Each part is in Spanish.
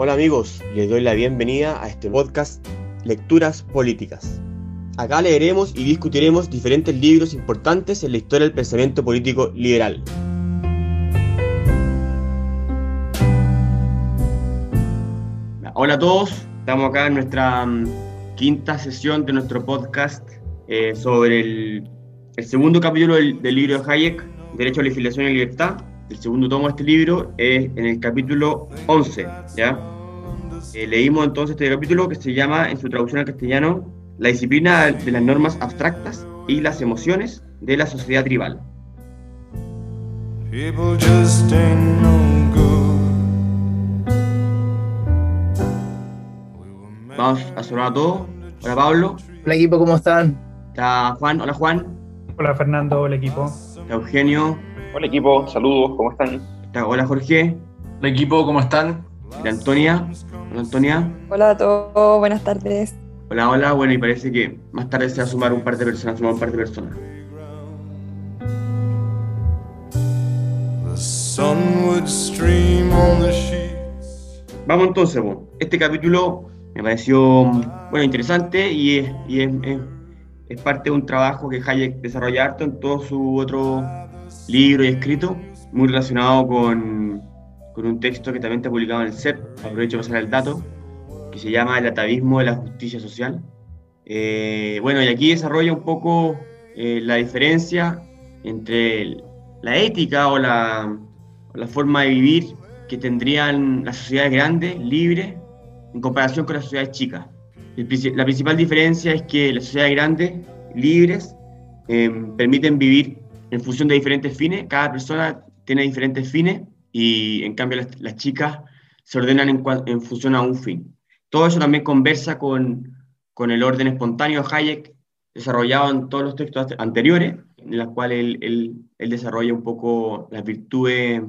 Hola amigos, les doy la bienvenida a este podcast Lecturas Políticas. Acá leeremos y discutiremos diferentes libros importantes en la historia del pensamiento político liberal. Hola a todos, estamos acá en nuestra mm, quinta sesión de nuestro podcast eh, sobre el, segundo capítulo del, libro de Hayek, Derecho a la legislación y libertad. El segundo tomo de este libro es en el capítulo 11, ¿ya? Eh, leímos entonces este capítulo que se llama, en su traducción al castellano, La disciplina de las normas abstractas y las emociones de la sociedad tribal. Vamos a saludar a todos. Hola Pablo. Hola equipo, ¿cómo están? Está Juan. Hola Juan. Hola Fernando, hola equipo. Está Eugenio. Hola equipo, saludos, ¿cómo están? Está, hola Jorge. Hola equipo, ¿cómo están? Hola Antonia. Hola Antonia. Hola a todos, buenas tardes. Hola, hola. Bueno, y parece que más tarde se va a sumar un par de personas, sumar un par de personas. Vamos entonces, bueno. este capítulo me pareció bueno, interesante y, es, y es, es, parte de un trabajo que Hayek desarrolla harto en todo su otro libro y escrito, muy relacionado con, con un texto que también está publicado en el CEP, aprovecho para pasar el dato, que se llama El atavismo de la justicia social. Eh, bueno, y aquí desarrolla un poco eh, la diferencia entre la ética o la, la forma de vivir que tendrían las sociedades grandes, libres, en comparación con las sociedades chicas. la principal diferencia es que las sociedades grandes, libres, em, permiten vivir en función de diferentes fines, cada persona tiene diferentes fines y en cambio las, chicas se ordenan en, en, función a un fin. Todo eso también conversa con, el orden espontáneo Hayek, desarrollado en todos los textos anteriores, en los cuales él, él, él desarrolla un poco las virtudes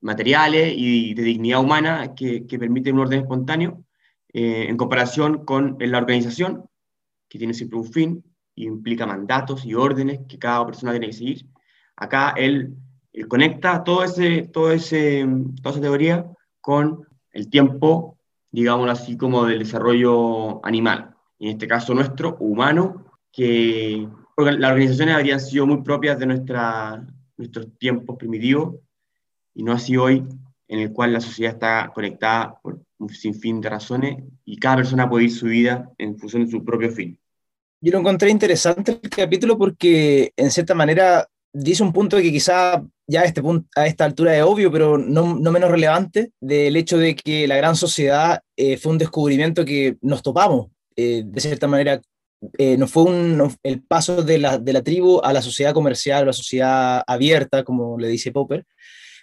materiales y de dignidad humana que, que permiten un orden espontáneo, eh, en comparación con la organización, que tiene siempre un fin y implica mandatos y órdenes que cada persona tiene que seguir. Acá él, conecta todo ese, todo ese, toda esa teoría con el tiempo, digámoslo así, como del desarrollo animal, en este caso nuestro, humano, que las organizaciones habrían sido muy propias de nuestra, nuestros tiempos primitivos y no así hoy, en el cual la sociedad está conectada por un sinfín de razones y cada persona puede ir su vida en función de su propio fin. Yo lo encontré interesante el capítulo porque, en cierta manera, dice un punto que quizá ya a, este punto, a esta altura es obvio, pero no, no menos relevante, del hecho de que la gran sociedad eh, fue un descubrimiento que nos topamos, eh, de cierta manera, eh, no fue un, el paso de la, de la, tribu a la sociedad comercial, a la sociedad abierta, como le dice Popper,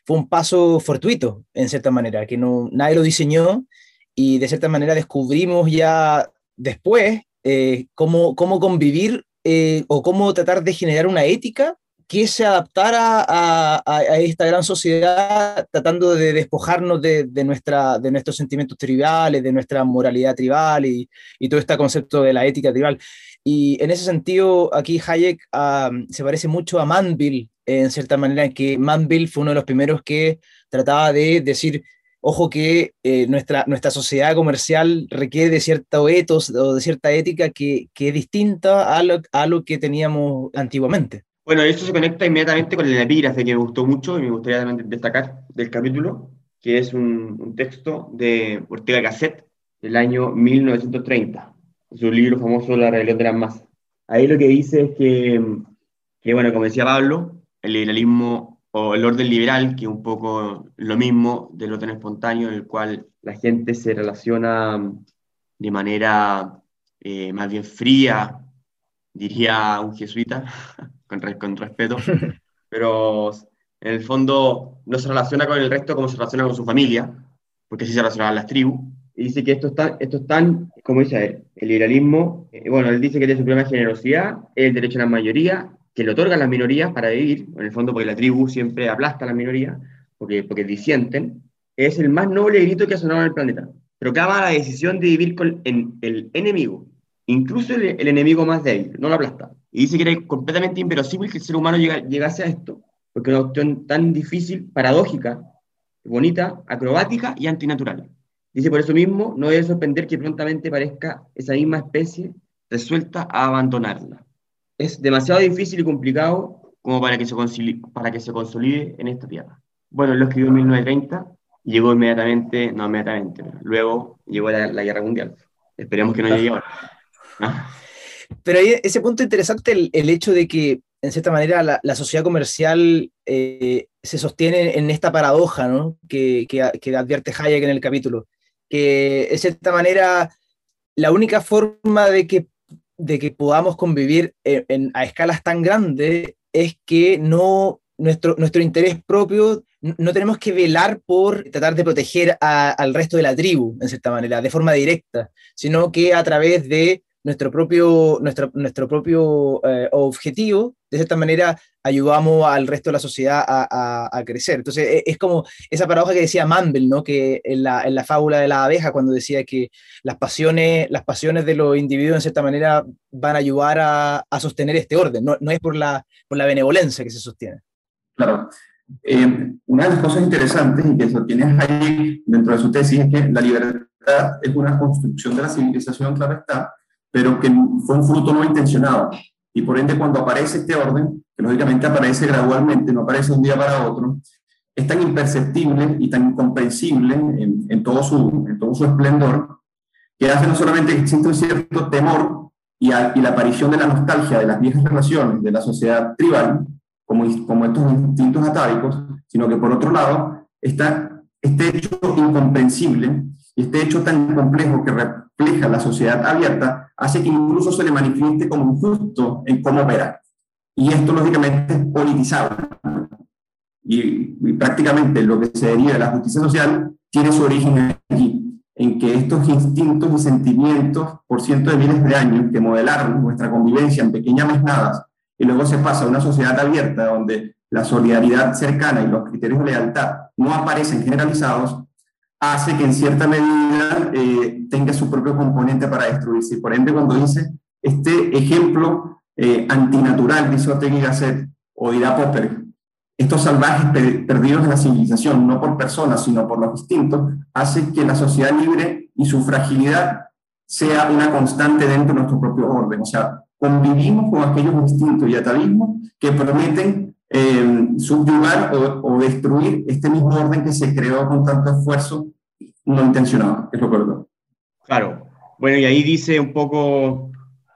fue un paso fortuito, en cierta manera, que no, nadie lo diseñó y de cierta manera descubrimos ya después eh, cómo, cómo convivir eh, o cómo tratar de generar una ética que se adaptara a, a, esta gran sociedad, tratando de despojarnos de, de, nuestra, de nuestros sentimientos tribales, de nuestra moralidad tribal y, y todo este concepto de la ética tribal. Y en ese sentido, aquí Hayek se parece mucho a Manville, en cierta manera, que Manville fue uno de los primeros que trataba de decir, ojo que eh, nuestra, nuestra sociedad comercial requiere de cierto etos o de cierta ética que, que es distinta a lo, a lo, que teníamos antiguamente. Bueno, esto se conecta inmediatamente con el epígrafe que me gustó mucho y me gustaría también destacar del capítulo, que es un, un texto de Ortega Gasset del año 1930 su libro famoso La rebelión de las masas. Ahí lo que dice es que, que, bueno, como decía Pablo, el liberalismo o el orden liberal, que es un poco lo mismo del orden espontáneo, en el cual la gente se relaciona de manera eh, más bien fría, diría un jesuita, con, con respeto, pero en el fondo no se relaciona con el resto como se relaciona con su familia, porque así se relacionaban las tribus, y dice que esto está, esto tan, como dice él, el liberalismo, eh, bueno, él dice que tiene su primera generosidad, es el derecho a la mayoría, que le otorgan las minorías para vivir, en el fondo porque la tribu siempre aplasta a las minorías, porque, porque disienten, es el más noble grito que ha sonado en el planeta. Pero acaba la decisión de vivir con el enemigo, incluso el, enemigo más débil, no lo aplasta. Y dice que era completamente inverosímil que el ser humano llegase a esto, porque es una opción tan difícil, paradójica, bonita, acrobática y antinatural Dice, por eso mismo, no debe sorprender que prontamente parezca esa misma especie resuelta a abandonarla. Es demasiado difícil y complicado como para que se para que se consolide en esta tierra. Bueno, lo escribió en 1930 y llegó inmediatamente, no inmediatamente, pero luego llegó la, la guerra mundial. Esperemos que no llegue ahora. ¿Ah? Pero ahí ese punto interesante, el, hecho de que, en cierta manera, la, sociedad comercial eh, se sostiene en esta paradoja ¿no? que, que, advierte Hayek en el capítulo, que, en cierta manera, la única forma de que, de que podamos convivir a escalas tan grandes es que no nuestro, nuestro interés propio, no tenemos que velar por tratar de proteger al resto de la tribu, en cierta manera, de forma directa, sino que a través de nuestro propio, nuestro, nuestro propio eh, objetivo, de cierta manera ayudamos al resto de la sociedad a, a, a, crecer. Entonces e, es como esa paradoja que decía Mandel, ¿no? que en la, en la fábula de la abeja, cuando decía que las pasiones, las pasiones de los individuos en cierta manera van a ayudar a, a sostener este orden, no, no es por la, por la benevolencia que se sostiene. Claro. Eh, una de las cosas interesantes y que sostiene Hayek dentro de su tesis es que la libertad es una construcción de la civilización, claro está, pero que fue un fruto no intencionado. Y por ende, cuando aparece este orden, que lógicamente aparece gradualmente, no aparece un día para otro, es tan imperceptible y tan incomprensible en, en todo, su, en todo su esplendor, que hace no solamente que existe un cierto temor y, a, y la aparición de la nostalgia de las viejas relaciones de la sociedad tribal, como, como estos instintos atávicos, sino que por otro lado está este hecho incomprensible y este hecho tan complejo que refleja la sociedad abierta hace que incluso se le manifieste como injusto en cómo opera. Y esto lógicamente es politizable. Y, y, prácticamente lo que se deriva de la justicia social tiene su origen aquí, en que estos instintos y sentimientos por cientos de miles de años que modelaron nuestra convivencia en pequeñas mesnadas y luego se pasa a una sociedad abierta donde la solidaridad cercana y los criterios de lealtad no aparecen generalizados, hace que en cierta medida eh, tenga su propio componente para destruirse. Por ende, cuando dice este ejemplo eh, antinatural, dice Ortega y Gasset, o dirá Popper, estos salvajes perdidos en la civilización, no por personas, sino por los instintos, hace que la sociedad libre y su fragilidad sea una constante dentro de nuestro propio orden. O sea, convivimos con aquellos instintos y atavismos que prometen eh, subyugar o, o, destruir este mismo orden que se creó con tanto esfuerzo no intencionado, es lo correcto. Claro. Bueno, y ahí dice un poco,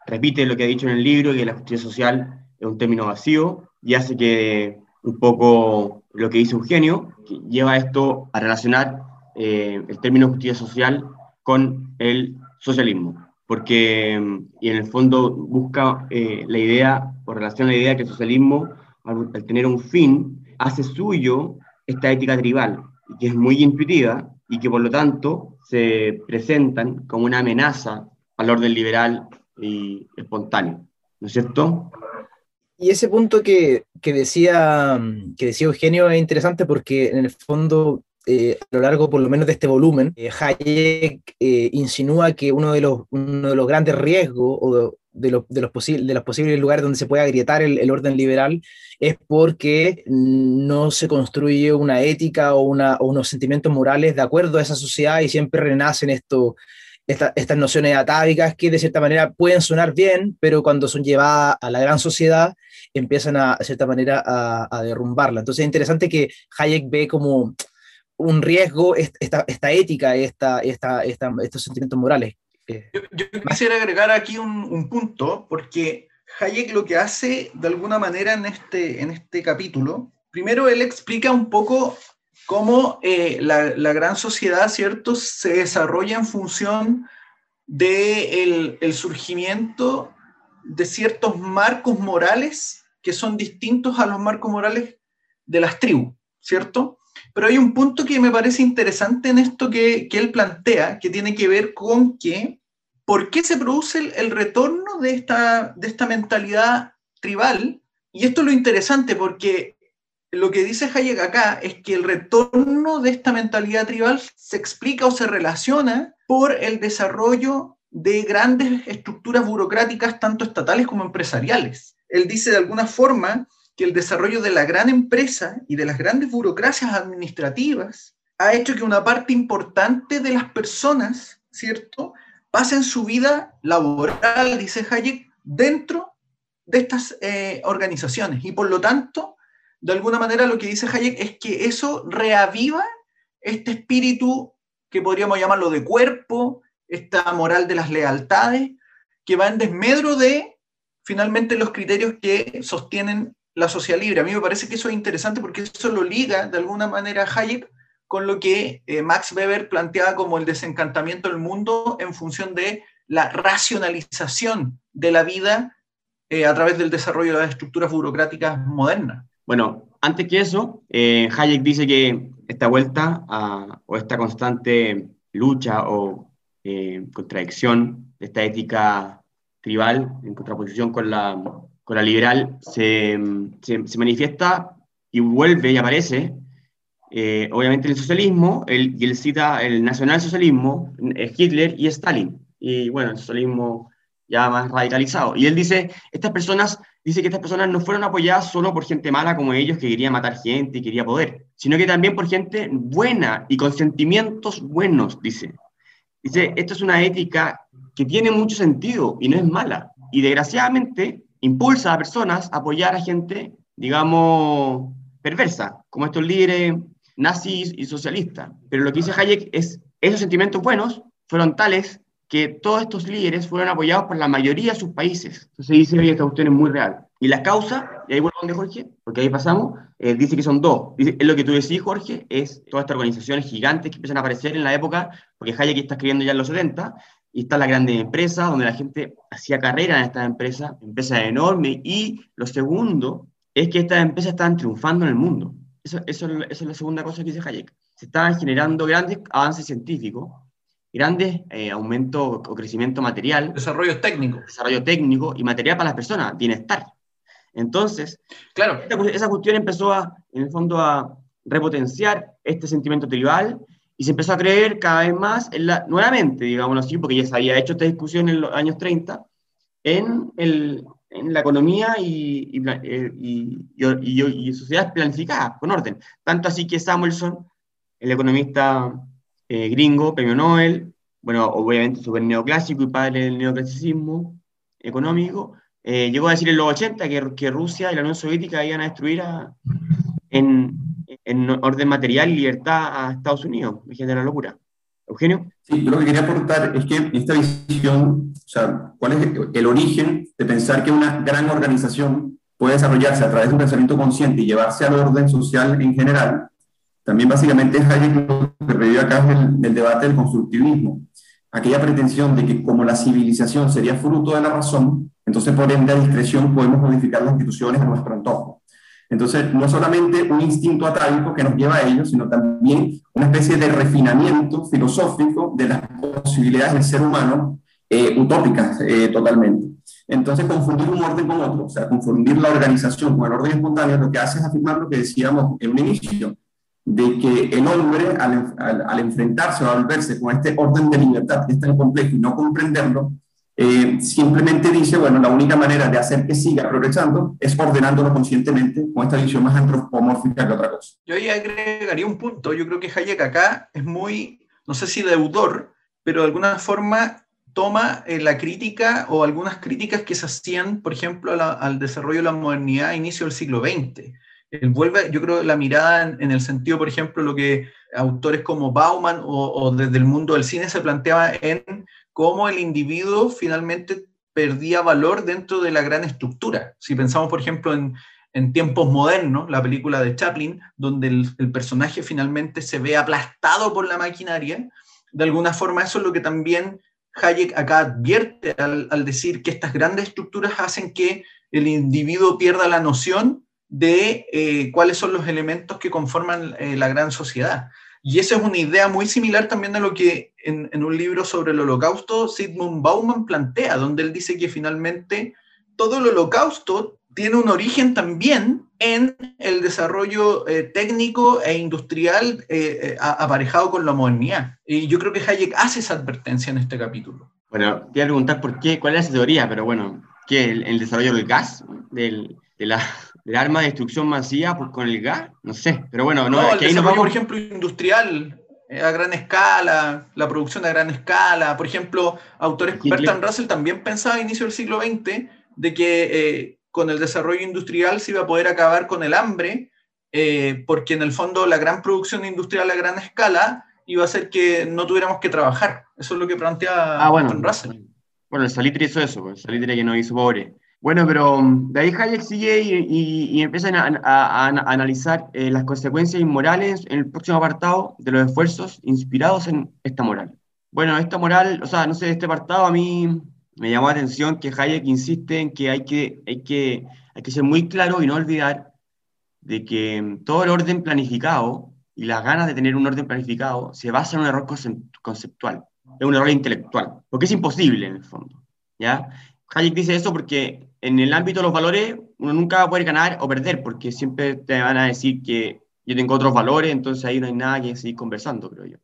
repite lo que ha dicho en el libro, que la justicia social es un término vacío y hace que un poco lo que dice Eugenio, que lleva esto a relacionar eh, el término justicia social con el socialismo porque y en el fondo busca eh, la idea, o relaciona la idea que el socialismo, al, al, tener un fin, hace suyo esta ética tribal, que es muy intuitiva y que por lo tanto se presentan como una amenaza al orden liberal y espontáneo, ¿no es cierto? Y ese punto que, que, decía, que decía Eugenio es interesante porque en el fondo eh, a lo largo por lo menos de este volumen, eh, Hayek eh, insinúa que uno de los, uno de los grandes riesgos o de, lo, de, los, de los posibles lugares donde se puede agrietar el, orden liberal es porque no se construye una ética o, una, o unos sentimientos morales de acuerdo a esa sociedad y siempre renacen esto, esta, estas nociones atávicas que de cierta manera pueden sonar bien, pero cuando son llevadas a la gran sociedad empiezan a, cierta manera a, derrumbarla. Entonces es interesante que Hayek ve como un riesgo esta, ética, estos sentimientos morales. Yo, quisiera agregar aquí un, un, punto, porque Hayek lo que hace de alguna manera en este, en este capítulo, primero él explica un poco cómo eh, la, la, gran sociedad, ¿cierto?, se desarrolla en función del de el surgimiento de ciertos marcos morales que son distintos a los marcos morales de las tribus, ¿cierto? Pero hay un punto que me parece interesante en esto que, que él plantea, que tiene que ver con que, ¿por qué se produce el, retorno de esta, de esta mentalidad tribal? Y esto es lo interesante porque lo que dice Hayek acá es que el retorno de esta mentalidad tribal se explica o se relaciona por el desarrollo de grandes estructuras burocráticas, tanto estatales como empresariales. Él dice de alguna forma que el desarrollo de la gran empresa y de las grandes burocracias administrativas ha hecho que una parte importante de las personas, ¿cierto?, pasen su vida laboral, dice Hayek, dentro de estas eh, organizaciones. Y por lo tanto, de alguna manera lo que dice Hayek es que eso reaviva este espíritu que podríamos llamarlo de cuerpo, esta moral de las lealtades, que va en desmedro de finalmente los criterios que sostienen la sociedad libre. A mí me parece que eso es interesante porque eso lo liga de alguna manera Hayek con lo que eh, Max Weber planteaba como el desencantamiento del mundo en función de la racionalización de la vida eh, a través del desarrollo de las estructuras burocráticas modernas. Bueno, antes que eso, eh, Hayek dice que esta vuelta o esta constante lucha o contradicción de esta ética tribal en contraposición con la, con la liberal se, se, se manifiesta y vuelve y aparece eh, obviamente el socialismo, el, y él cita el nacionalsocialismo, Hitler y Stalin, y bueno, el socialismo ya más radicalizado. Y él dice, estas personas, dice que estas personas no fueron apoyadas solo por gente mala como ellos que quería matar gente y quería poder, sino que también por gente buena y con sentimientos buenos, dice. Dice, esto es una ética que tiene mucho sentido y no es mala. Y desgraciadamente impulsa a personas a apoyar a gente, digamos, perversa, como estos líderes nazis y socialistas. Pero lo que dice Hayek es, esos sentimientos buenos fueron tales que todos estos líderes fueron apoyados por la mayoría de sus países. Entonces dice que esta cuestión es muy real. Y la causa, y ahí vuelvo donde Jorge, porque ahí pasamos, eh, dice que son dos. Dice, es lo que tú decís, Jorge, es todas estas organizaciones gigantes que empiezan a aparecer en la época, porque Hayek está escribiendo ya en los 70, y está la grande empresa, donde la gente hacía carrera en estas empresas, empresas enormes, y lo segundo es que estas empresas estaban triunfando en el mundo. Eso, eso, es la segunda cosa que dice Hayek. Se estaban generando grandes avances científicos, grandes eh, aumentos o crecimiento material. Desarrollo técnico. Desarrollo técnico y material para las personas, bienestar. Entonces, claro, esa cuestión empezó a, en el fondo a repotenciar este sentimiento tribal y se empezó a creer cada vez más, nuevamente, digámoslo así, porque ya se había hecho esta discusión en los años 30, en el, en la economía y, y, eh, y, y, sociedades planificadas, con orden. Tanto así que Samuelson, el economista eh, gringo, premio Nobel, bueno, obviamente súper neoclásico y padre del neoclasicismo económico, eh, llegó a decir en los 80 que, que, Rusia y la Unión Soviética iban a destruir en, en, orden material y libertad a Estados Unidos. de la locura. Eugenio. Sí, yo lo que quería aportar es que esta visión, o sea, ¿cuál es el origen de pensar que una gran organización puede desarrollarse a través de un pensamiento consciente y llevarse al orden social en general? También básicamente es Hayek lo que revive acá el, el debate del constructivismo. Aquella pretensión de que como la civilización sería fruto de la razón, entonces por ende a discreción podemos modificar las instituciones a nuestro antojo. Entonces, no solamente un instinto atávico que nos lleva a ello, sino también una especie de refinamiento filosófico de las posibilidades del ser humano eh, utópicas eh, totalmente. Entonces, confundir un orden con otro, o sea, confundir la organización con el orden espontáneo, lo que hace es afirmar lo que decíamos en un inicio, de que el hombre, al, al, al enfrentarse o al verse con este orden de libertad que es tan complejo y no comprenderlo, eh, simplemente dice, bueno, la única manera de hacer que siga progresando es ordenándolo conscientemente con esta visión más antropomórfica que otra cosa. Yo ahí agregaría un punto, yo creo que Hayek acá es muy, no sé si deudor, pero de alguna forma toma eh, la crítica o algunas críticas que se hacían, por ejemplo, al desarrollo de la modernidad a inicio del siglo XX. Él vuelve, yo creo, la mirada en, en, el sentido, por ejemplo, lo que autores como Bauman o, o desde el mundo del cine se planteaba en cómo el individuo finalmente perdía valor dentro de la gran estructura. Si pensamos, por ejemplo, en, tiempos modernos, la película de Chaplin, donde el, personaje finalmente se ve aplastado por la maquinaria, de alguna forma eso es lo que también Hayek acá advierte al, al decir que estas grandes estructuras hacen que el individuo pierda la noción de eh, cuáles son los elementos que conforman eh, la gran sociedad. Y esa es una idea muy similar también a lo que en, un libro sobre el holocausto Sigmund Bauman plantea, donde él dice que finalmente todo el holocausto tiene un origen también en el desarrollo eh, técnico e industrial eh, eh, aparejado con la modernidad. Y yo creo que Hayek hace esa advertencia en este capítulo. Bueno, quiero preguntar por qué, cuál es esa teoría, pero bueno, ¿qué? ¿El, el desarrollo del gas? Del, de la, del arma de destrucción masiva pues, con el gas, no sé, pero bueno, no, no el desarrollo, por ejemplo, industrial eh, a gran escala, la producción a gran escala, por ejemplo, autores, Bertrand Russell también pensaba a inicio del siglo XX de que eh, con el desarrollo industrial se iba a poder acabar con el hambre, eh, porque en el fondo la gran producción industrial a gran escala iba a hacer que no tuviéramos que trabajar. Eso es lo que plantea ah, bueno, Russell. Bueno, el Salitre hizo eso, el Salitre que nos hizo pobre. Bueno, pero um, de ahí Hayek sigue y, y, empieza a, analizar eh, las consecuencias inmorales en el próximo apartado de los esfuerzos inspirados en esta moral. Bueno, esta moral, o sea, no sé, este apartado a mí me llamó la atención que Hayek insiste en que hay que, hay que, hay que ser muy claro y no olvidar de que um, todo el orden planificado y las ganas de tener un orden planificado se basa en un error conceptual, es un error intelectual, porque es imposible en el fondo. ¿ya? Hayek dice eso porque en el ámbito de los valores uno nunca va a poder ganar o perder, porque siempre te van a decir que yo tengo otros valores, entonces ahí no hay nada que seguir conversando, creo yo.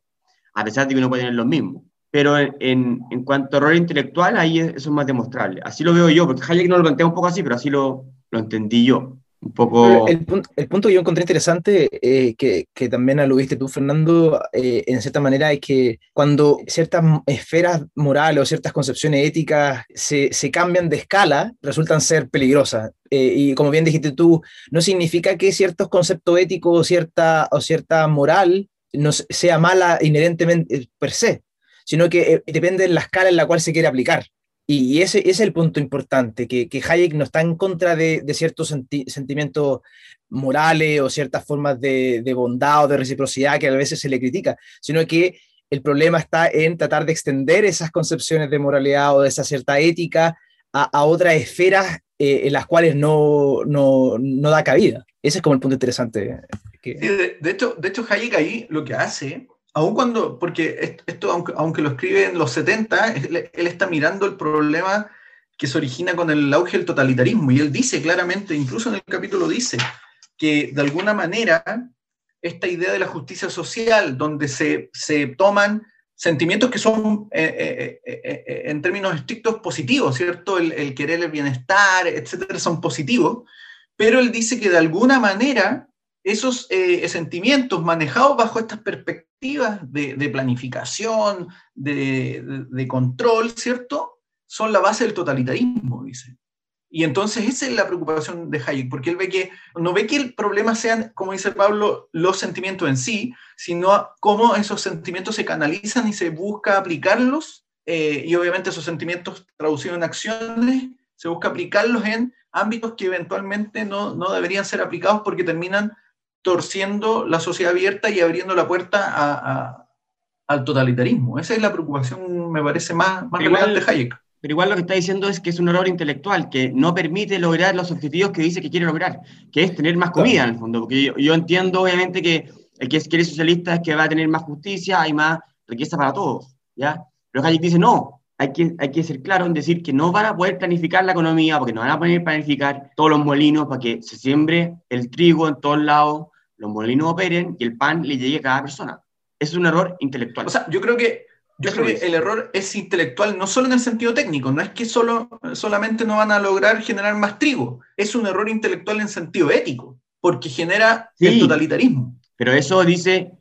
A pesar de que uno puede tener los mismos. Pero en, en cuanto a error intelectual, ahí eso es más demostrable. Así lo veo yo, porque Hayek no lo plantea un poco así, pero así lo, lo entendí yo. El, punto, que yo encontré interesante, eh, que, también aludiste tú, Fernando, eh, en cierta manera, es que cuando ciertas esferas morales o ciertas concepciones éticas se, se cambian de escala, resultan ser peligrosas. Eh, y como bien dijiste tú, no significa que ciertos conceptos éticos o cierta, o cierta moral no sea mala inherentemente per se, sino que depende de la escala en la cual se quiere aplicar. Y ese, es el punto importante, que, Hayek no está en contra de, de ciertos sentimientos morales o ciertas formas de, bondad o de reciprocidad que a veces se le critica, sino que el problema está en tratar de extender esas concepciones de moralidad o de esa cierta ética a, a otras esferas eh, en las cuales no, no, no, da cabida. Ese es como el punto interesante. De, hecho, de hecho, Hayek ahí lo que hace aun cuando, porque esto, aunque, lo escribe en los 70, él, está mirando el problema que se origina con el auge del totalitarismo. Y él dice claramente, incluso en el capítulo dice, que de alguna manera esta idea de la justicia social, donde se, se toman sentimientos que son eh, eh, eh, en términos estrictos positivos, ¿cierto? El, querer el bienestar, etcétera, son positivos, pero él dice que de alguna manera esos sentimientos manejados bajo estas perspectivas de, planificación, de, control, ¿cierto? Son la base del totalitarismo, dice. Y entonces esa es la preocupación de Hayek, porque él ve que, no ve que el problema sean, como dice Pablo, los sentimientos en sí, sino cómo esos sentimientos se canalizan y se busca aplicarlos, eh, y obviamente esos sentimientos traducidos en acciones, se busca aplicarlos en ámbitos que eventualmente no, no deberían ser aplicados porque terminan torciendo la sociedad abierta y abriendo la puerta a, a, al totalitarismo. Esa es la preocupación, me parece, más, más relevante de Hayek. Pero igual lo que está diciendo es que es un error intelectual, que no permite lograr los objetivos que dice que quiere lograr, que es tener más comida claro. en el fondo. Porque yo, yo, entiendo, obviamente, que el que quiere socialista es que va a tener más justicia, hay más riqueza para todos, ¿ya? Pero Hayek dice, no, hay que, hay que ser claro en decir que no van a poder planificar la economía, porque no van a poder planificar todos los molinos para que se siembre el trigo en todos lados, los molinos operen y el pan le llegue a cada persona. Es un error intelectual. O sea, yo creo que, yo creo que el error es intelectual no solo en el sentido técnico, no es que solo, solamente no van a lograr generar más trigo, es un error intelectual en sentido ético, porque genera sí, el totalitarismo. Pero eso dice,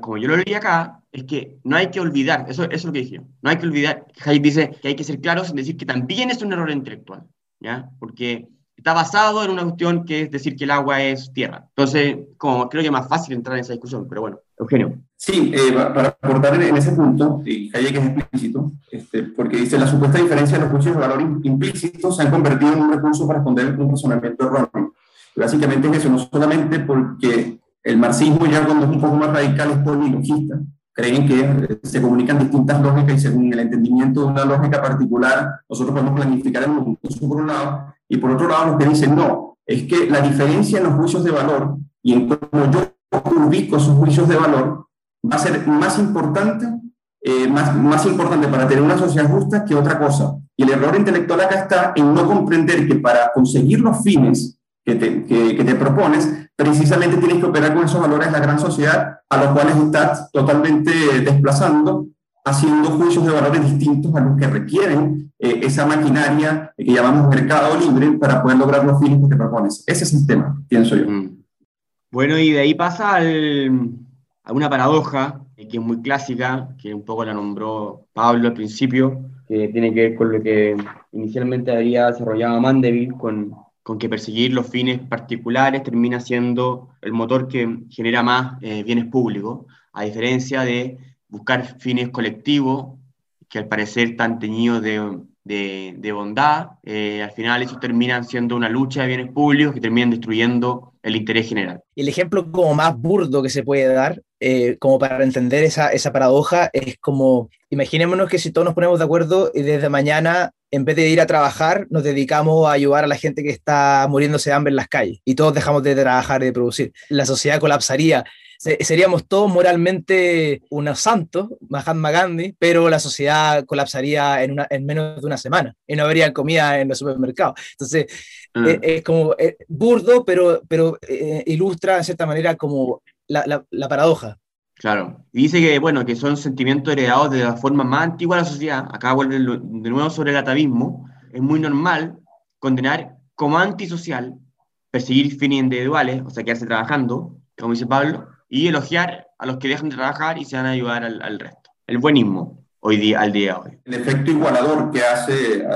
como yo lo leí acá, es que no hay que olvidar, eso, eso es lo que dije, no hay que olvidar, Hayek dice que hay que ser claros en decir que también es un error intelectual, ¿ya? Porque está basado en una cuestión que es decir que el agua es tierra. Entonces, como creo que es más fácil entrar en esa discusión, pero bueno, Eugenio. Sí, eh, para aportar en ese punto, y Hayek es explícito, este, porque dice la supuesta diferencia de los juicios de valor implícitos se han convertido en un recurso para responder un razonamiento erróneo. Básicamente es eso, no solamente porque el marxismo ya cuando es un poco más radical es polimologista, creen que se comunican distintas lógicas y según el entendimiento de una lógica particular, nosotros podemos planificar el mundo, por un lado, y por otro lado, los que dicen no, es que la diferencia en los juicios de valor y en cómo yo ubico esos juicios de valor va a ser más importante, eh, más, más importante para tener una sociedad justa que otra cosa. Y el error intelectual acá está en no comprender que para conseguir los fines que te, que, que te propones, precisamente tienes que operar con esos valores de la gran sociedad a los cuales estás totalmente desplazando haciendo juicios de valores distintos a los que requieren eh, esa maquinaria que llamamos mercado libre para poder lograr los fines que propones. Ese es el tema, pienso yo. Mm. Bueno, y de ahí pasa a una paradoja eh, que es muy clásica, que un poco la nombró Pablo al principio, que tiene que ver con lo que inicialmente había desarrollado Mandeville, con, con que perseguir los fines particulares termina siendo el motor que genera más eh, bienes públicos, a diferencia de buscar fines colectivos que al parecer están teñidos de, de, de bondad, eh, al final eso termina siendo una lucha de bienes públicos que terminan destruyendo el interés general. El ejemplo como más burdo que se puede dar, eh, como para entender esa, esa paradoja, es como, imaginémonos que si todos nos ponemos de acuerdo y desde mañana, en vez de ir a trabajar, nos dedicamos a ayudar a la gente que está muriéndose de hambre en las calles y todos dejamos de trabajar y de producir. La sociedad colapsaría seríamos todos moralmente unos santos, Mahatma Gandhi, pero la sociedad colapsaría en, una, en menos de una semana y no habría comida en los supermercados. Entonces, mm. eh, es, como eh, burdo, pero, pero eh, ilustra de cierta manera como la, la, paradoja. Claro, y dice que, bueno, que son sentimientos heredados de la forma más antigua de la sociedad. Acá vuelve de nuevo sobre el atavismo. Es muy normal condenar como antisocial, perseguir fines individuales, o sea, quedarse trabajando, como dice Pablo, y elogiar a los que dejan de trabajar y se van a ayudar al, resto. El buenismo hoy día, al día de hoy. El efecto igualador que hace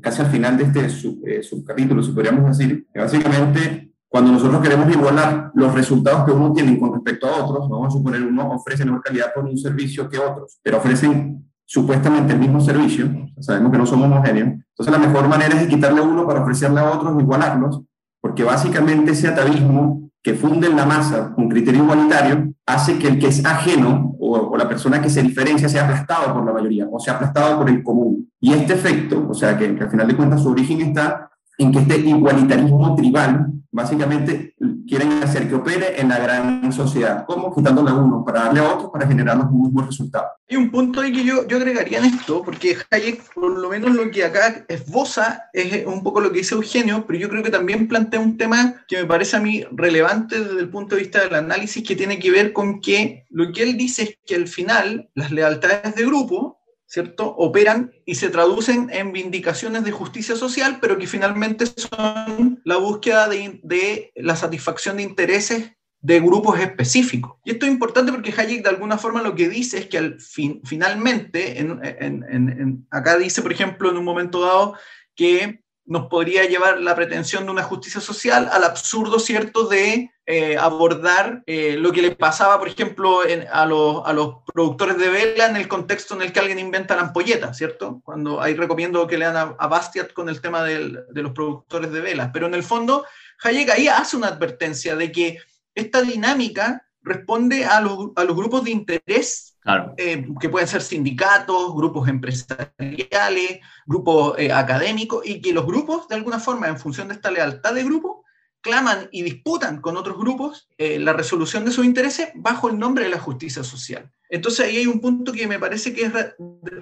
casi al final de este sub, eh, subcapítulo, si podríamos decir, que básicamente cuando nosotros queremos igualar los resultados que uno tiene con respecto a otros, vamos a suponer uno ofrece mejor calidad por un servicio que otros, pero ofrecen supuestamente el mismo servicio, sabemos que no somos homogéneos, entonces la mejor manera es quitarle a uno para ofrecerle a otros, igualarlos, porque básicamente ese atavismo que funden la masa con criterio igualitario hace que el que es ajeno o, la persona que se diferencia sea aplastado por la mayoría o sea aplastado por el común. Y este efecto, o sea que, que al final de cuentas su origen está en que este igualitarismo tribal básicamente quieren hacer que opere en la gran sociedad. ¿Cómo? Quitándole a uno para darle a otro para generar los mismos resultados. Hay un punto ahí que yo, yo agregaría en esto, porque Hayek, por lo menos lo que acá esboza, es un poco lo que dice Eugenio, pero yo creo que también plantea un tema que me parece a mí relevante desde el punto de vista del análisis, que tiene que ver con que lo que él dice es que al final las lealtades de grupo ¿cierto? Operan y se traducen en vindicaciones de justicia social, pero que finalmente son la búsqueda de, la satisfacción de intereses de grupos específicos. Y esto es importante porque Hayek de alguna forma lo que dice es que al fin, finalmente, acá dice, por ejemplo, en un momento dado, que nos podría llevar la pretensión de una justicia social al absurdo, ¿cierto?, de eh, abordar eh, lo que le pasaba, por ejemplo, a, los, a, los, productores de vela en el contexto en el que alguien inventa la ampolleta, ¿cierto? Cuando ahí recomiendo que lean a, a Bastiat con el tema de los productores de velas. Pero en el fondo, Hayek ahí hace una advertencia de que esta dinámica responde a los, a los grupos de interés eh, que pueden ser sindicatos, grupos empresariales, grupos eh, académicos, y que los grupos, de alguna forma, en función de esta lealtad de grupo, claman y disputan con otros grupos eh, la resolución de sus intereses bajo el nombre de la justicia social. Entonces ahí hay un punto que me parece que es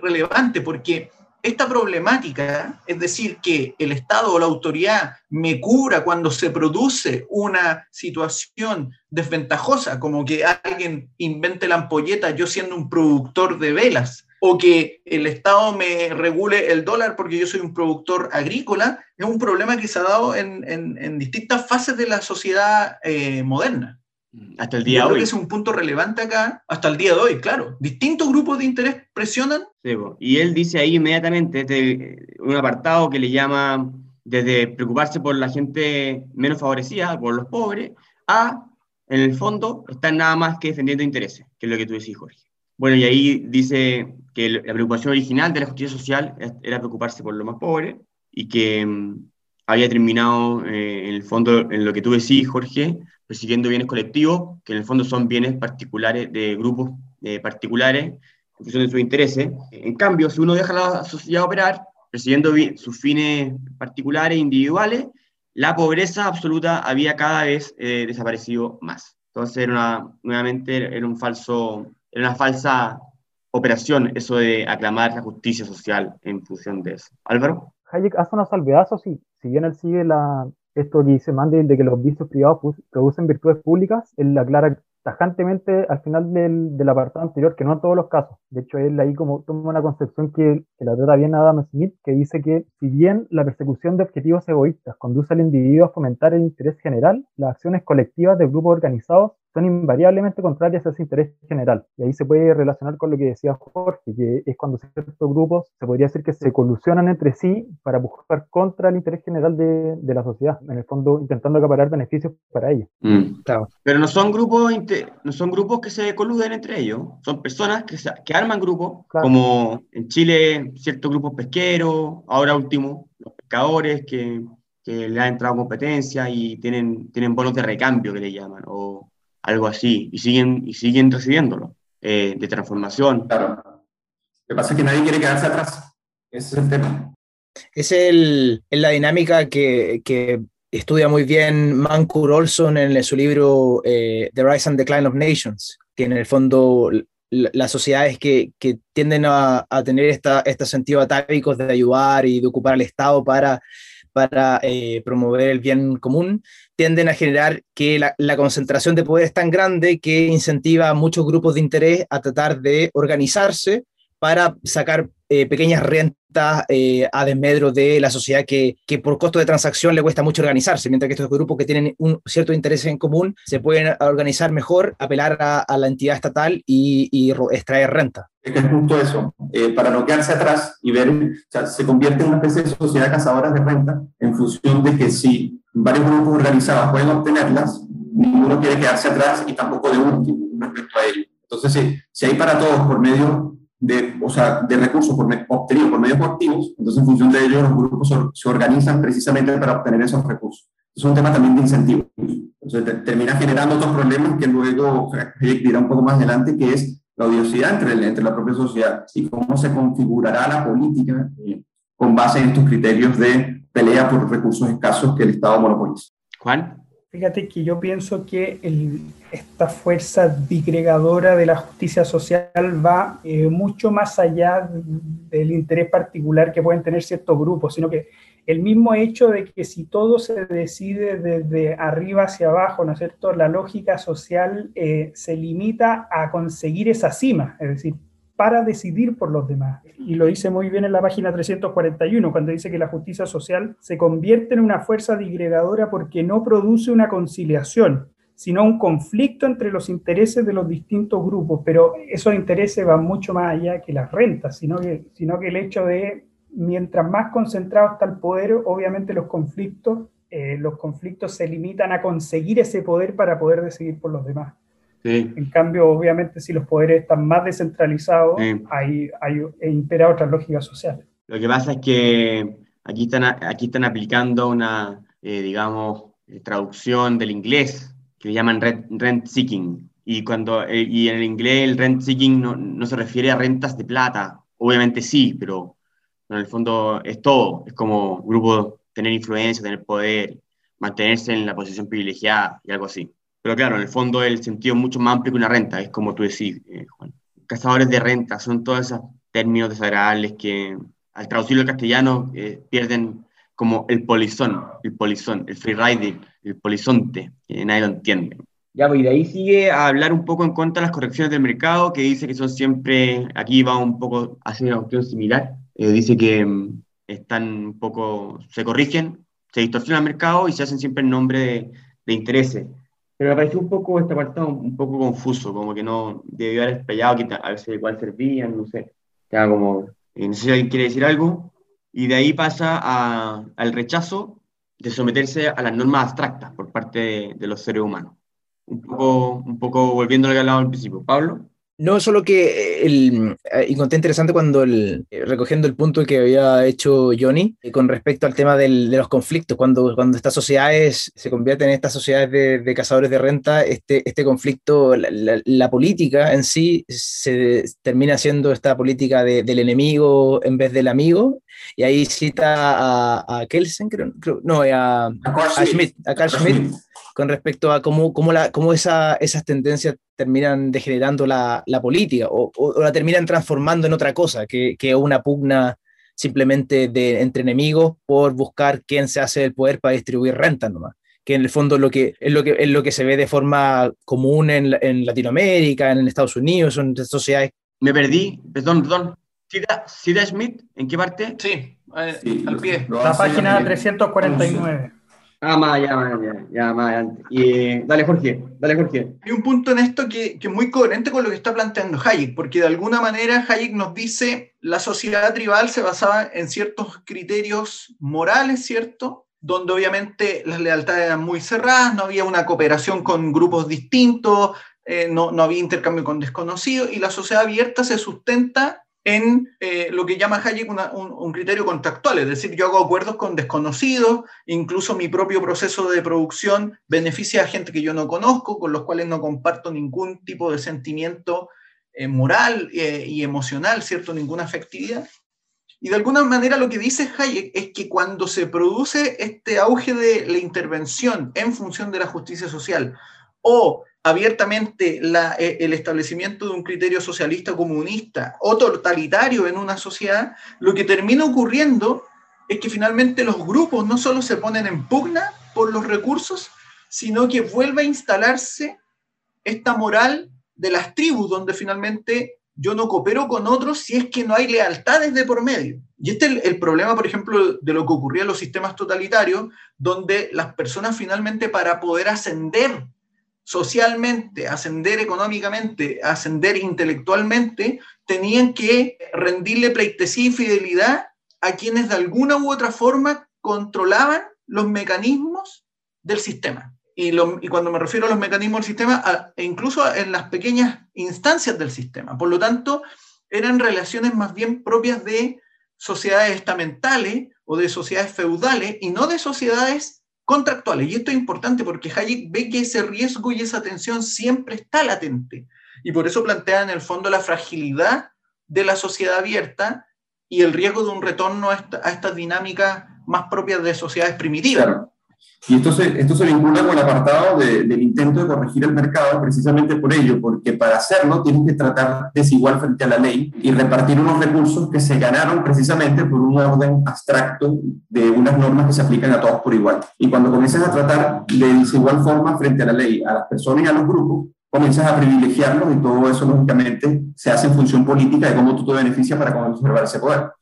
relevante, porque esta problemática, es decir, que el Estado o la autoridad me cubra cuando se produce una situación desventajosa, como que alguien invente la ampolleta yo siendo un productor de velas, o que el Estado me regule el dólar porque yo soy un productor agrícola, es un problema que se ha dado en, distintas fases de la sociedad eh, moderna. Hasta el día de hoy. Creo que es un punto relevante acá, hasta el día de hoy, claro. Distintos grupos de interés presionan. y él dice ahí inmediatamente este, un apartado que le llama desde preocuparse por la gente menos favorecida, por los pobres, a, en el fondo, estar nada más que defendiendo intereses, que es lo que tú decís, Jorge. Bueno, y ahí dice que la preocupación original de la justicia social era preocuparse por los más pobres y que mm, había terminado, eh, en el fondo, en lo que tú decís, Jorge, persiguiendo bienes colectivos, que en el fondo son bienes particulares de grupos eh, particulares en función de sus intereses. En cambio, si uno deja a la sociedad operar, persiguiendo sus fines particulares, individuales, la pobreza absoluta había cada vez eh, desaparecido más. Entonces, era una, nuevamente, era, un falso, era una falsa operación eso de aclamar la justicia social en función de eso. Álvaro. Hayek hace una salvedad, sí. Si bien él sigue la, esto que dice Mandy de que los vicios privados producen virtudes públicas, él aclara tajantemente al final del, apartado anterior, que no en todos los casos. De hecho, él ahí como toma una concepción que, que, la trata bien Adam Smith, que dice que si bien la persecución de objetivos egoístas conduce al individuo a fomentar el interés general, las acciones colectivas de grupos organizados son invariablemente contrarias a ese interés general. Y ahí se puede relacionar con lo que decía Jorge, que es cuando ciertos grupos se podría decir que se colusionan entre sí para buscar contra el interés general de, de la sociedad, en el fondo intentando acaparar beneficios para ellos. Mm. Claro. Pero no son grupos no son grupos que se coluden entre ellos, son personas que, que arman grupos, claro. como en Chile ciertos grupos pesqueros, ahora último, los pescadores que, que le han entrado competencia y tienen, tienen bonos de recambio que le llaman, o algo así, y siguen, y siguen recibiéndolo, eh, de transformación. Claro. Lo que pasa es que nadie quiere quedarse atrás. Ese es el tema. Es el, la dinámica que, que, estudia muy bien Mancur Olson en su libro eh, The Rise and Decline of Nations, que en el fondo las sociedades que, que tienden a, a, tener esta, este sentido atávicos de ayudar y de ocupar al Estado para para eh, promover el bien común, tienden a generar que la, la, concentración de poder es tan grande que incentiva a muchos grupos de interés a tratar de organizarse para sacar eh, pequeñas rentas eh, a desmedro de la sociedad que, que, por costo de transacción le cuesta mucho organizarse, mientras que estos grupos que tienen un cierto interés en común se pueden organizar mejor, apelar a, a la entidad estatal y, y, extraer renta. Es que es justo eso, eh, para no quedarse atrás y ver, o sea, se convierte en una especie de sociedad cazadora de renta en función de que si varios grupos organizados pueden obtenerlas, ninguno quiere quedarse atrás y tampoco de último respecto a ello. Entonces, si, si hay para todos por medio de, o sea, de recursos por, obtenidos por medios coactivos, entonces en función de ello los grupos se organizan precisamente para obtener esos recursos. Es un tema también de incentivos. Entonces te, termina generando otros problemas que luego Hayek dirá un poco más adelante, que es la odiosidad entre, entre la propia sociedad y cómo se configurará la política eh, con base en estos criterios de pelea por recursos escasos que el Estado monopoliza. Juan. Fíjate que yo pienso que el, esta fuerza digregadora de la justicia social va eh, mucho más allá del interés particular que pueden tener ciertos grupos, sino que el mismo hecho de que si todo se decide desde arriba hacia abajo, ¿no es cierto?, la lógica social eh, se limita a conseguir esa cima, es decir, para decidir por los demás. Y lo dice muy bien en la página 341, cuando dice que la justicia social se convierte en una fuerza digregadora porque no produce una conciliación, sino un conflicto entre los intereses de los distintos grupos, pero esos intereses van mucho más allá que las rentas, sino que, sino que el hecho de, mientras más concentrado está el poder, obviamente los conflictos, eh, los conflictos se limitan a conseguir ese poder para poder decidir por los demás. Sí. En cambio, obviamente, si los poderes están más descentralizados, sí. hay, hay, impera otra lógica social. Lo que pasa es que aquí están, aquí están aplicando una, eh, digamos, eh, traducción del inglés que llaman rent, rent seeking. Y, cuando, eh, y en el inglés el rent seeking no, no, se refiere a rentas de plata. Obviamente sí, pero en el fondo es todo. Es como grupo tener influencia, tener poder, mantenerse en la posición privilegiada y algo así. Pero claro, en el fondo el sentido es mucho más amplio que una renta, es como tú decís, eh. Cazadores de renta son todos esos términos desagradables que al traducirlo al castellano eh, pierden como el polizón, el polizón, el freeriding, el polizonte, que nadie lo entiende. Ya, pues y de ahí sigue a hablar un poco en contra de las correcciones del mercado, que dice que son siempre, aquí va un poco a hacer una cuestión similar, eh, dice que um, están un poco, se corrigen, se distorsiona el mercado y se hacen siempre en nombre de, de intereses. Pero me pareció un poco este apartado un poco confuso, como que no debió haber explayado que a veces cuál servían, no sé. Estaba como, eh, no sé si alguien quiere decir algo. Y de ahí pasa a, al rechazo de someterse a las normas abstractas por parte de, de los seres humanos. Un poco, un poco volviendo a lo que al principio. Pablo. No, solo que el, encontré interesante cuando el, recogiendo el punto que había hecho Johnny con respecto al tema del, de los conflictos, cuando, cuando estas sociedades se convierten en estas sociedades de, de cazadores de renta, este, este conflicto, la, la, la, política en sí se termina siendo esta política de, del enemigo en vez del amigo, y ahí cita a, a Kelsen, creo, creo no, a, a, Schmidt, a Carl Schmidt, con respecto a cómo, cómo, la, cómo esa, esas tendencias terminan degenerando la, la política o, o, o, la terminan transformando en otra cosa, que, que una pugna simplemente de, entre enemigos por buscar quién se hace el poder para distribuir rentas nomás. que en el fondo lo que, es, lo que, es lo que se ve de forma común en, en Latinoamérica, en Estados Unidos, son sociedades. Me perdí, perdón, perdón. ¿Sida, Smith? ¿En qué parte? Sí, al pie. La página 349. Ah, más ya, más ya, ya, más. Y, dale, Jorge, dale, Jorge. Hay un punto en esto que, que, es muy coherente con lo que está planteando Hayek, porque de alguna manera Hayek nos dice la sociedad tribal se basaba en ciertos criterios morales, ¿cierto? Donde obviamente las lealtades eran muy cerradas, no había una cooperación con grupos distintos, eh, no, no había intercambio con desconocidos, y la sociedad abierta se sustenta en eh, lo que llama Hayek un, criterio contractual, es decir, yo hago acuerdos con desconocidos, incluso mi propio proceso de producción beneficia a gente que yo no conozco, con los cuales no comparto ningún tipo de sentimiento eh, moral eh, y emocional, ¿cierto? Ninguna afectividad. Y de alguna manera lo que dice Hayek es que cuando se produce este auge de la intervención en función de la justicia social o abiertamente eh, el establecimiento de un criterio socialista comunista o totalitario en una sociedad, lo que termina ocurriendo es que finalmente los grupos no solo se ponen en pugna por los recursos, sino que vuelve a instalarse esta moral de las tribus, donde finalmente yo no coopero con otros si es que no hay lealtades de por medio. Y este es el, problema, por ejemplo, de lo que ocurría en los sistemas totalitarios, donde las personas finalmente para poder ascender socialmente, ascender económicamente, ascender intelectualmente, tenían que rendirle pleitesía y fidelidad a quienes de alguna u otra forma controlaban los mecanismos del sistema. Y, cuando me refiero a los mecanismos del sistema, e incluso en las pequeñas instancias del sistema. Por lo tanto, eran relaciones más bien propias de sociedades estamentales o de sociedades feudales y no de sociedades contractuales. Y esto es importante porque Hayek ve que ese riesgo y esa tensión siempre está latente. Y por eso plantea en el fondo la fragilidad de la sociedad abierta y el riesgo de un retorno a, estas dinámicas más propias de sociedades primitivas. Y esto se, esto se vincula con el apartado del intento de corregir el mercado precisamente por ello, porque para hacerlo tienes que tratar desigual frente a la ley y repartir unos recursos que se ganaron precisamente por un orden abstracto de unas normas que se aplican a todos por igual. Y cuando comienzas a tratar de desigual forma frente a la ley a las personas y a los grupos, comienzas a privilegiarlos y todo eso lógicamente se hace en función política de cómo tú te beneficias para conservar ese poder.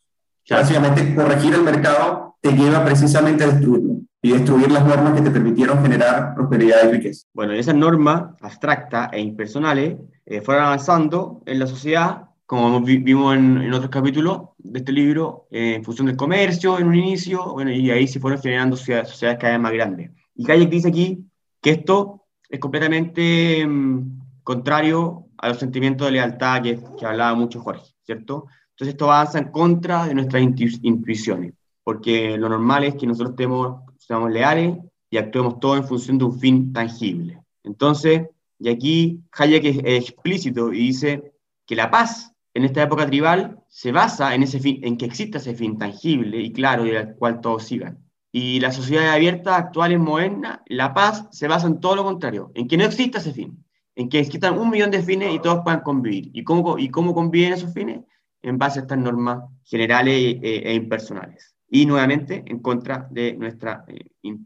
Básicamente, corregir el mercado te lleva precisamente a destruirlo y destruir las normas que te permitieron generar prosperidad y riqueza. Bueno, esas normas abstractas e impersonales eh, fueron avanzando en la sociedad, como vimos en, otros capítulos de este libro, eh, en función del comercio en un inicio, bueno, y ahí se fueron generando sociedades, sociedades cada vez más grandes. Y Hayek dice aquí que esto es completamente mm, contrario a los sentimientos de lealtad que, que hablaba mucho Jorge, ¿cierto? Entonces esto avanza en contra de nuestras intuiciones, porque lo normal es que nosotros estemos seamos leales y actuemos todo en función de un fin tangible. Entonces, y aquí Hayek es, explícito y dice que la paz en esta época tribal se basa en, ese fin, en que exista ese fin tangible y claro y al cual todos sigan. Y la sociedad abierta, actual y moderna, la paz se basa en todo lo contrario, en que no exista ese fin, en que existan un millón de fines y todos puedan convivir. ¿Y cómo, y cómo conviven esos fines? En base a estas normas generales e, e impersonales y nuevamente en contra de nuestra eh,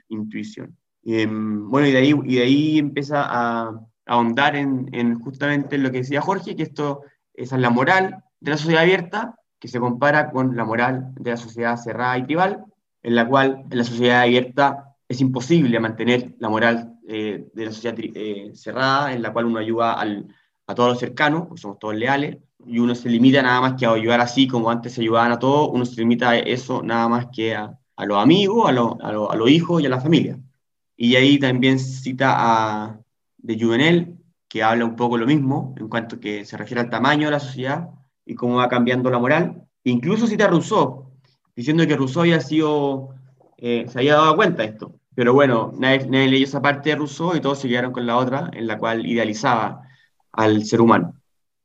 intuición. Em, bueno, y de ahí, y de ahí empieza a, ahondar en, en, justamente lo que decía Jorge, que esto esa es la moral de la sociedad abierta, que se compara con la moral de la sociedad cerrada y tribal, en la cual en la sociedad abierta es imposible mantener la moral eh, de la sociedad eh, cerrada, en la cual uno ayuda al, a todos los cercanos, porque somos todos leales, y uno se limita nada más que a ayudar así como antes se ayudaban a todos, uno se limita a eso nada más que a, a los amigos, a, a, los hijos y a la familia. Y ahí también cita a de Juvenel, que habla un poco lo mismo en cuanto que se refiere al tamaño de la sociedad y cómo va cambiando la moral. incluso cita a Rousseau, diciendo que Rousseau había sido, eh, se había dado cuenta de esto. Pero bueno, nadie, nadie leyó esa parte de Rousseau y todos se quedaron con la otra, en la cual idealizaba al ser humano.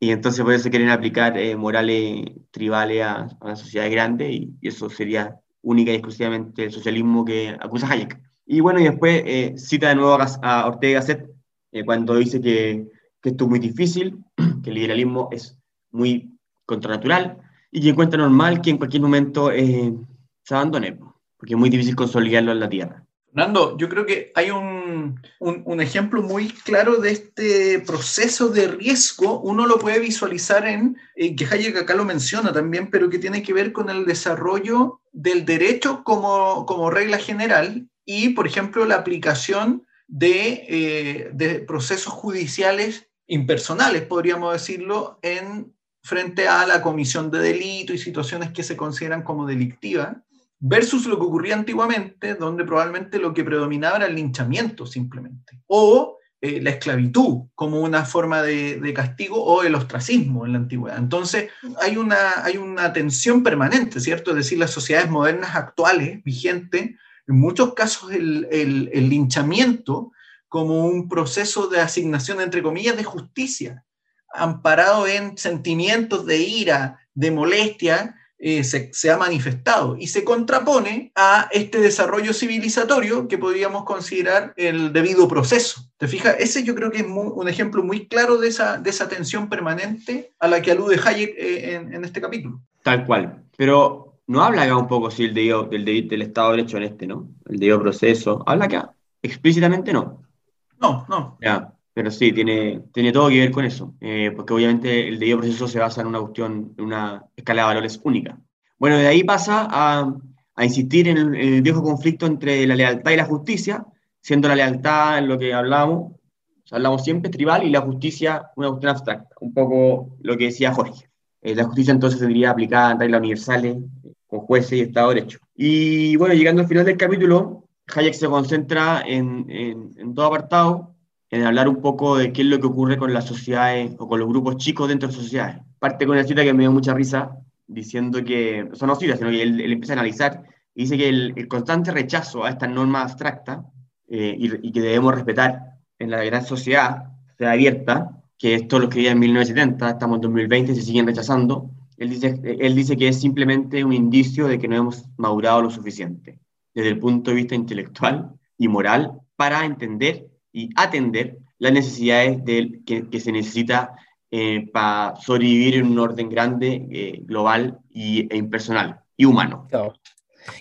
Y entonces por eso quieren aplicar eh, morales tribales a, a, la sociedad grande y, eso sería única y exclusivamente el socialismo que acusa Hayek. Y bueno, y después eh, cita de nuevo a, Ortega Gasset eh, cuando dice que, que, esto es muy difícil, que el liberalismo es muy contranatural y que encuentra normal que en cualquier momento se abandone, porque es muy difícil consolidarlo en la tierra. Fernando, yo creo que hay un, un, ejemplo muy claro de este proceso de riesgo. Uno lo puede visualizar en, eh, que Hayek acá lo menciona también, pero que tiene que ver con el desarrollo del derecho como, como regla general y, por ejemplo, la aplicación de, eh, de procesos judiciales impersonales, podríamos decirlo, en frente a la comisión de delito y situaciones que se consideran como delictivas versus lo que ocurría antiguamente, donde probablemente lo que predominaba era el linchamiento simplemente, o eh, la esclavitud como una forma de, castigo o el ostracismo en la antigüedad. Entonces hay una, hay una tensión permanente, ¿cierto? Es decir, las sociedades modernas actuales, vigentes, en muchos casos el, el, el linchamiento como un proceso de asignación, entre comillas, de justicia, amparado en sentimientos de ira, de molestia, eh, se, ha manifestado y se contrapone a este desarrollo civilizatorio que podríamos considerar el debido proceso. ¿Te fijas? Ese yo creo que es un ejemplo muy claro de esa, de esa tensión permanente a la que alude Hayek eh, en, este capítulo. Tal cual. Pero no habla acá un poco sí, el debido, del, del Estado de Derecho en este, ¿no? El debido proceso. ¿Habla acá? Explícitamente no. No, no. Ya. Pero sí, tiene, tiene todo que ver con eso, eh, porque obviamente el debido proceso se basa en una cuestión, en una escala de valores única. Bueno, de ahí pasa a, a insistir en el, viejo conflicto entre la lealtad y la justicia, siendo la lealtad en lo que hablamos, hablamos siempre tribal, y la justicia una cuestión abstracta, un poco lo que decía Jorge. Eh, la justicia entonces tendría aplicada en reglas universales, con jueces y Estado de Derecho. Y bueno, llegando al final del capítulo, Hayek se concentra en, en, en todo apartado en hablar un poco de qué es lo que ocurre con las sociedades o con los grupos chicos dentro de las sociedades. Parte con una cita que me dio mucha risa, diciendo que, son no citas, sino que él, empieza a analizar y dice que el, constante rechazo a esta norma abstracta eh, y, que debemos respetar en la gran sociedad, sea abierta, que esto lo escribía en 1970, estamos en 2020 y se siguen rechazando, él dice, él dice que es simplemente un indicio de que no hemos madurado lo suficiente desde el punto de vista intelectual y moral para entender y atender las necesidades de, que, se necesita eh, para sobrevivir en un orden grande, eh, global y, e impersonal y humano.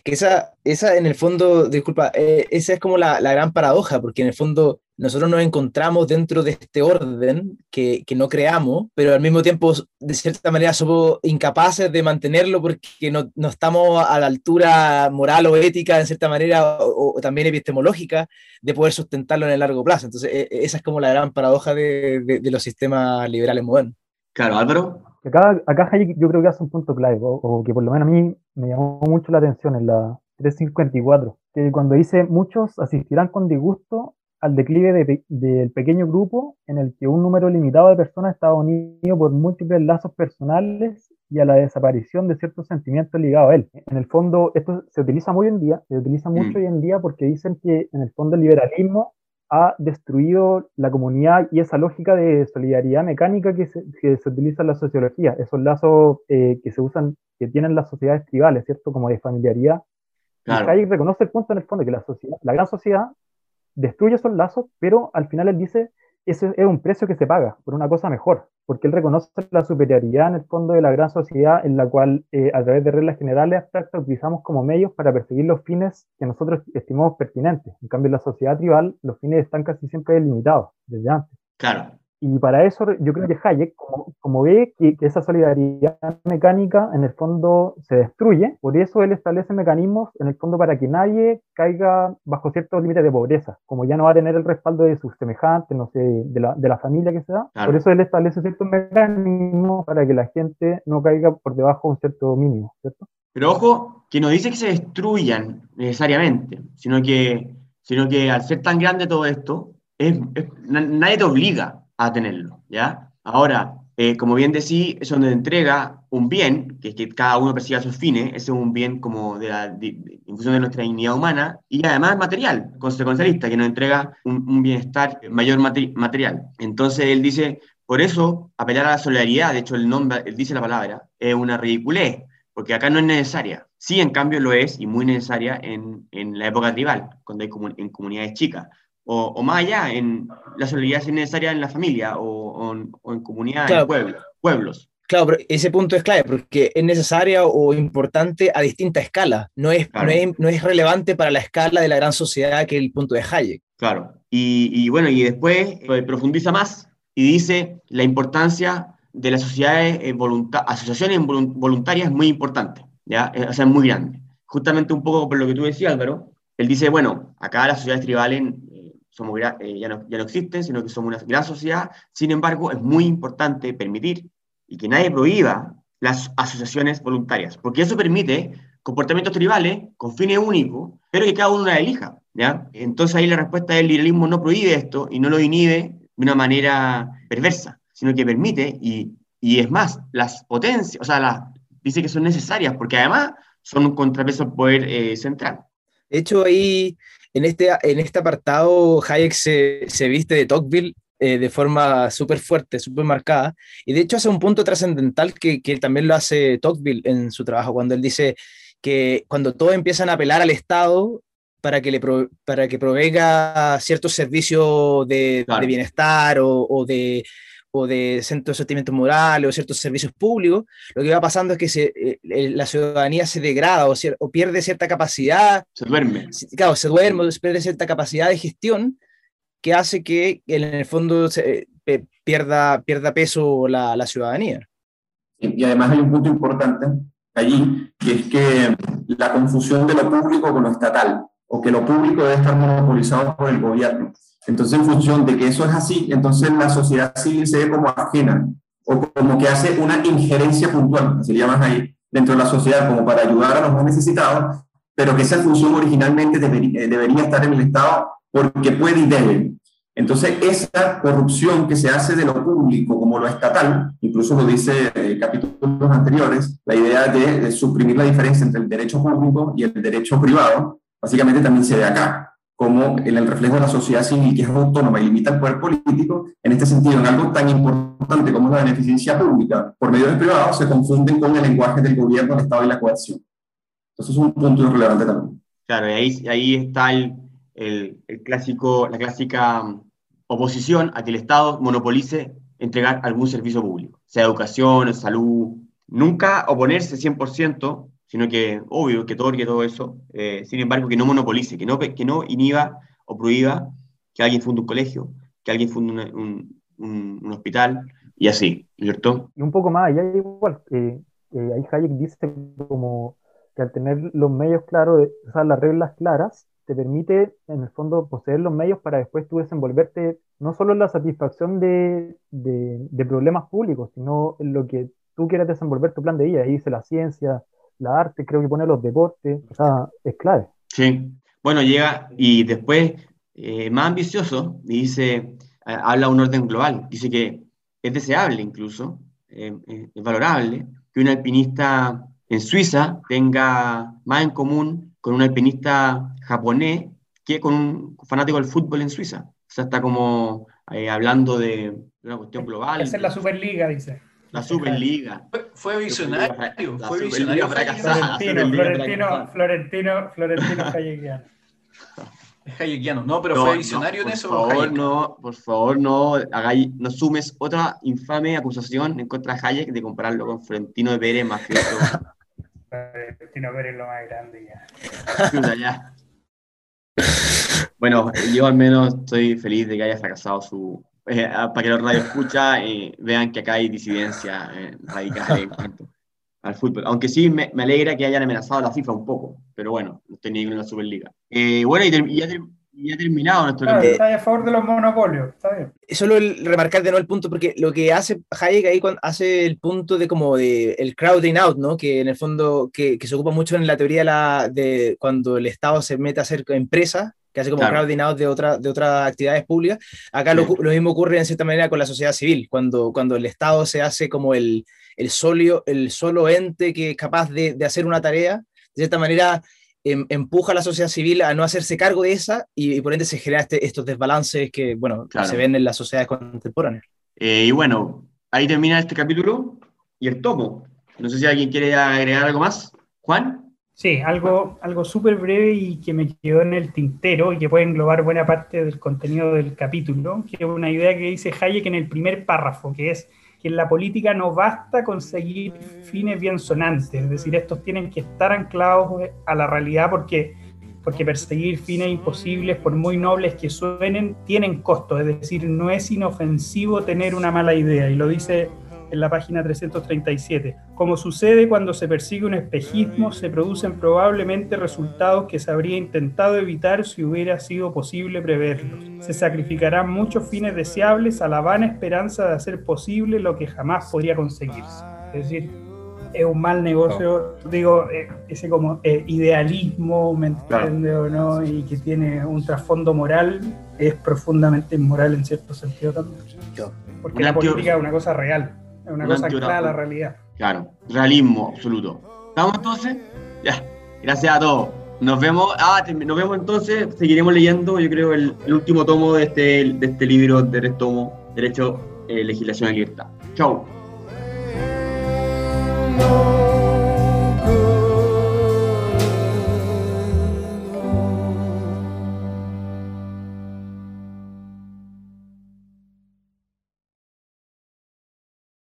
Que esa, esa en el fondo, disculpa, eh, esa es como la, la, gran paradoja, porque en el fondo nosotros nos encontramos dentro de este orden que, que, no creamos, pero al mismo tiempo, de cierta manera, somos incapaces de mantenerlo porque no, no estamos a la altura moral o ética, en cierta manera, o, también epistemológica, de poder sustentarlo en el largo plazo. Entonces, e, e, esa es como la gran paradoja de, de, los sistemas liberales modernos. Claro, Álvaro. Acá, acá yo creo que hace un punto clave, o, o que por lo menos a mí me llamó mucho la atención en la 354, que cuando dice muchos asistirán con disgusto al declive del pequeño grupo en el que un número limitado de personas estaba unido por múltiples lazos personales y a la desaparición de ciertos sentimientos ligados a él. En el fondo, esto se utiliza muy en día, se utiliza mucho mm. hoy en día porque dicen que en el fondo el liberalismo ha destruido la comunidad y esa lógica de solidaridad mecánica que se, se utiliza en la sociología, esos lazos eh, que se usan, que tienen las sociedades tribales, ¿cierto? Como de familiaridad. Claro. Y reconoce el punto en el fondo que la, sociedad, la gran sociedad destruye esos lazos, pero al final él dice, ese es un precio que se paga por una cosa mejor, porque él reconoce la superioridad en el fondo de la gran sociedad en la cual eh, a través de reglas generales abstractas utilizamos como medios para perseguir los fines que nosotros estimamos pertinentes. En cambio, en la sociedad tribal los fines están casi siempre delimitados desde antes. Claro. Y para eso yo creo que Hayek, como, ve que, esa solidaridad mecánica en el fondo se destruye, por eso él establece mecanismos en el fondo para que nadie caiga bajo ciertos límites de pobreza, como ya no va a tener el respaldo de sus semejantes, no sé, de la, de la familia que se da. Por eso él establece ciertos mecanismos para que la gente no caiga por debajo de un cierto mínimo, ¿cierto? Pero ojo, que no dice que se destruyan necesariamente, sino que, sino que al ser tan grande todo esto, es, nadie te obliga a tenerlo, ¿ya? Ahora, eh, como bien decía, eso nos entrega un bien, que es que cada uno persiga sus fines, ese es un bien como de la de, función de nuestra dignidad humana, y además material, consecuencialista, que nos entrega un, bienestar mayor material. Entonces él dice, por eso, apelar a la solidaridad, de hecho el nombre, él dice la palabra, es una ridiculez, porque acá no es necesaria. Sí, en cambio lo es, y muy necesaria en, en la época tribal, cuando hay en comunidades chicas o, más allá, en la solidaridad necesaria en la familia o, en comunidades, pueblos, pueblos. Claro, pero ese punto es clave porque es necesaria o importante a distinta escala. No es, Claro. no es, no es relevante para la escala de la gran sociedad que es el punto de Hayek. Claro. Y, y bueno, y después eh, profundiza más y dice la importancia de las sociedades, eh, volunta- asociaciones volun- voluntarias es muy importante, ¿ya? Eh, O sea, es muy grande. Justamente un poco por lo que tú decías, Álvaro, él dice, bueno, acá las sociedades tribales eh, somos, eh, ya, no, ya no existen, sino que somos una gran sociedad. Sin embargo, es muy importante permitir y que nadie prohíba las asociaciones voluntarias, porque eso permite comportamientos tribales con fines únicos, pero que cada uno las elija, ¿ya? Entonces ahí la respuesta del liberalismo no prohíbe esto y no lo inhibe de una manera perversa, sino que permite y, y es más, las potencias, o sea, las, dice que son necesarias porque además son un contrapeso al poder eh, central. De hecho, ahí en este, en este apartado, Hayek se, se viste de Tocqueville eh, de forma súper fuerte, súper marcada. Y de hecho hace un punto trascendental que, que también lo hace Tocqueville en su trabajo, cuando él dice que cuando todos empiezan a apelar al Estado para que, le pro- para que provenga ciertos servicios de, Claro. de bienestar o, o de o de centros de sostenimiento moral o ciertos servicios públicos, lo que va pasando es que se, eh, eh, la ciudadanía se degrada o, o pierde cierta capacidad Se duerme. Claro, se duerme, se pierde cierta capacidad de gestión que hace que en el fondo se, pe- pierda, pierda peso la, la ciudadanía. Y además hay un punto importante allí, que es que la confusión de lo público con lo estatal, o que lo público debe estar monopolizado por el gobierno. Entonces, en función de que eso es así, entonces la sociedad civil se ve como ajena, o como que hace una injerencia puntual, así le ahí, dentro de la sociedad, como para ayudar a los más necesitados, pero que esa función originalmente debería, eh, debería estar en el Estado porque puede y debe. Entonces, esa corrupción que se hace de lo público como lo estatal, incluso lo dice eh, capítulos anteriores, la idea de, de suprimir la diferencia entre el derecho público y el derecho privado, básicamente también se ve acá, como en el reflejo de la sociedad civil que es autónoma y limita el poder político, en este sentido, en algo tan importante como la beneficencia pública por medio del privado, se confunden con el lenguaje del gobierno, el Estado y la coerción. Entonces es un punto relevante también. Claro, y ahí, ahí está el, el, el clásico, la clásica mm, oposición a que el Estado monopolice entregar algún servicio público, sea educación, salud, nunca oponerse 100%, sino que, obvio, que otorgue todo eso, eh, sin embargo, que no monopolice, que no, que no inhiba o prohíba que alguien funde un colegio, que alguien funde un, un- un hospital, y así, ¿cierto? Y un poco más allá igual, eh, eh, ahí Hayek dice como que al tener los medios claros, eh, o sea, las reglas claras, te permite en el fondo poseer los medios para después tú desenvolverte no solo en la satisfacción de, de- de problemas públicos, sino en lo que tú quieras desenvolver tu plan de vida. Ahí dice la ciencia, la arte, creo que pone los deportes, o sea, es clave. Sí. Bueno, llega y después, eh, más ambicioso, dice, eh, habla de un orden global. Dice que es deseable incluso, eh, eh, es valorable, que un alpinista en Suiza tenga más en común con un alpinista japonés que con un fanático del fútbol en Suiza. O sea, está como eh, hablando de una cuestión global. Esa es la Superliga, dice. La Superliga. Fue, fue visionario, La fue visionario. fracasada. Florentino, Florentino. Florentino, Florentino Hayekiano. Es hayekiano. No, pero No, fue visionario por en eso. favor, Hayek. no, por favor, no, hagáis, no sumes otra infame acusación en contra de Hayek de compararlo con Florentino de Pérez, mafioso. Florentino Pérez es lo más grande ya. Bueno, yo al menos estoy feliz de que haya fracasado su. Eh, para que los radio escucha vean que acá hay disidencia eh, radical en cuanto al fútbol. Aunque sí me, me alegra que hayan amenazado a la FIFA un poco, pero bueno, no estoy ni en la Superliga. Eh, bueno, y, ter- y ya, ter- ya terminado nuestro Claro, está a favor de los monopolios, está bien. Solo el remarcar de nuevo el punto, porque lo que hace Hayek ahí cuando hace el punto de como de el crowding out, ¿no? Que en el fondo, que, que se ocupa mucho en la teoría de, la, de cuando el Estado se mete a hacer empresas, que hace como Claro. crowding out de, otra, de otras actividades públicas. Acá lo, Sí. lo mismo ocurre en cierta manera con la sociedad civil, cuando, cuando el Estado se hace como el, el, solio, el solo ente que es capaz de, de hacer una tarea, de cierta manera em- empuja a la sociedad civil a no hacerse cargo de esa y, y por ende se generan este- estos desbalances que, bueno, Claro. se ven en las sociedades contemporáneas. Eh, y bueno, ahí termina este capítulo y el tomo. No sé si alguien quiere agregar algo más. Juan. Sí, algo, algo súper breve y que me quedó en el tintero y que puede englobar buena parte del contenido del capítulo, que es una idea que dice Hayek en el primer párrafo, que es que en la política no basta conseguir fines bien sonantes, es decir, estos tienen que estar anclados a la realidad porque, porque perseguir fines imposibles, por muy nobles que suenen, tienen costo, es decir, no es inofensivo tener una mala idea, y lo dice en la página 337. Como sucede cuando se persigue un espejismo, se producen probablemente resultados que se habría intentado evitar si hubiera sido posible preverlos. Se sacrificarán muchos fines deseables a la vana esperanza de hacer posible lo que jamás podría conseguirse. Es decir, es un mal negocio, digo, eh, ese como eh, idealismo, ¿me entiende o no? Y que tiene un trasfondo moral, es profundamente inmoral en cierto sentido también. Porque la política es una cosa real. Es una, cosa clara la realidad. Claro, realismo absoluto. ¿Estamos entonces? Ya, gracias a todos. Nos vemos, ah, nos vemos entonces, seguiremos leyendo, yo creo, el, último tomo de este, de este libro, de tomo, Derecho, eh, Legislación y Libertad. Chau.